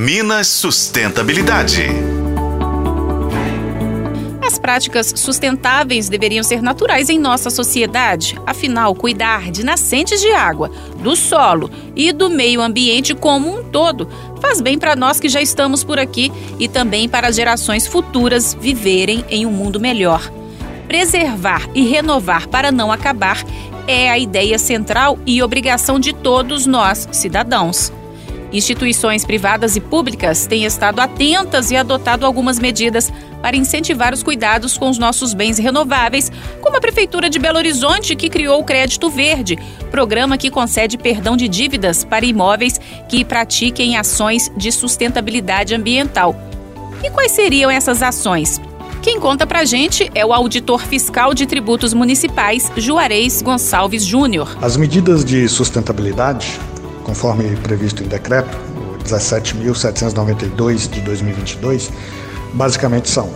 Minas Sustentabilidade. As práticas sustentáveis deveriam ser naturais em nossa sociedade. Afinal, cuidar de nascentes de água, do solo e do meio ambiente como um todo faz bem para nós que já estamos por aqui e também para as gerações futuras viverem em um mundo melhor. Preservar e renovar para não acabar é a ideia central e obrigação de todos nós, cidadãos. Instituições privadas e públicas têm estado atentas e adotado algumas medidas para incentivar os cuidados com os nossos bens renováveis, como a Prefeitura de Belo Horizonte, que criou o Crédito Verde, programa que concede perdão de dívidas para imóveis que pratiquem ações de sustentabilidade ambiental. E quais seriam essas ações? Quem conta pra gente é o auditor fiscal de tributos municipais, Juarez Gonçalves Júnior. As medidas de sustentabilidade conforme previsto em decreto, o 17.792 de 2022, basicamente são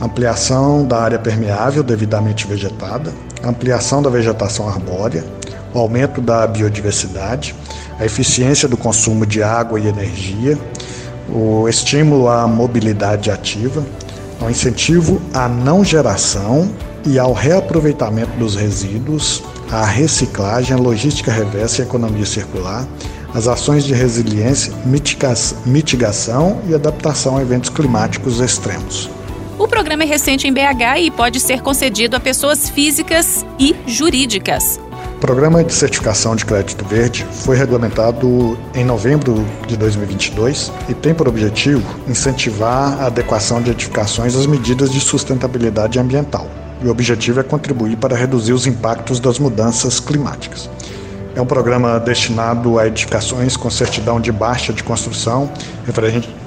ampliação da área permeável devidamente vegetada, ampliação da vegetação arbórea, o aumento da biodiversidade, a eficiência do consumo de água e energia, o estímulo à mobilidade ativa, o incentivo à não geração e ao reaproveitamento dos resíduos, a reciclagem, a logística reversa e economia circular, as ações de resiliência, mitigação e adaptação a eventos climáticos extremos. O programa é recente em BH e pode ser concedido a pessoas físicas e jurídicas. O programa de certificação de crédito verde foi regulamentado em novembro de 2022 e tem por objetivo incentivar a adequação de edificações às medidas de sustentabilidade ambiental. E o objetivo é contribuir para reduzir os impactos das mudanças climáticas. É um programa destinado a edificações com certidão de baixa de construção,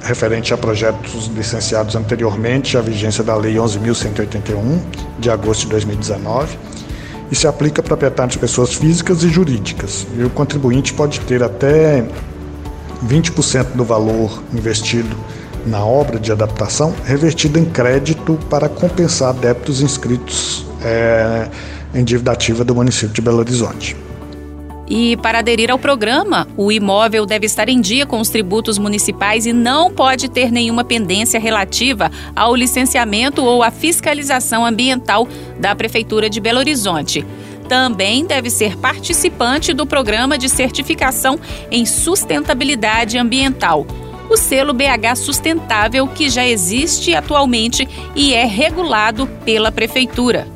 referente, a projetos licenciados anteriormente à vigência da Lei 11.181, de agosto de 2019, e se aplica a proprietários de pessoas físicas e jurídicas. E o contribuinte pode ter até 20% do valor investido na obra de adaptação revertido em crédito para compensar débitos inscritos é, em dívida ativa do município de Belo Horizonte. E para aderir ao programa, o imóvel deve estar em dia com os tributos municipais e não pode ter nenhuma pendência relativa ao licenciamento ou à fiscalização ambiental da Prefeitura de Belo Horizonte. Também deve ser participante do programa de certificação em sustentabilidade ambiental o selo BH Sustentável, que já existe atualmente e é regulado pela Prefeitura.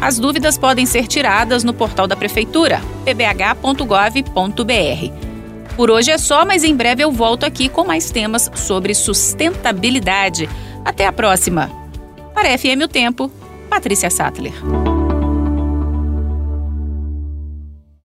As dúvidas podem ser tiradas no portal da Prefeitura, pbh.gov.br. Por hoje é só, mas em breve eu volto aqui com mais temas sobre sustentabilidade. Até a próxima! Para FM O Tempo, Patrícia Sattler.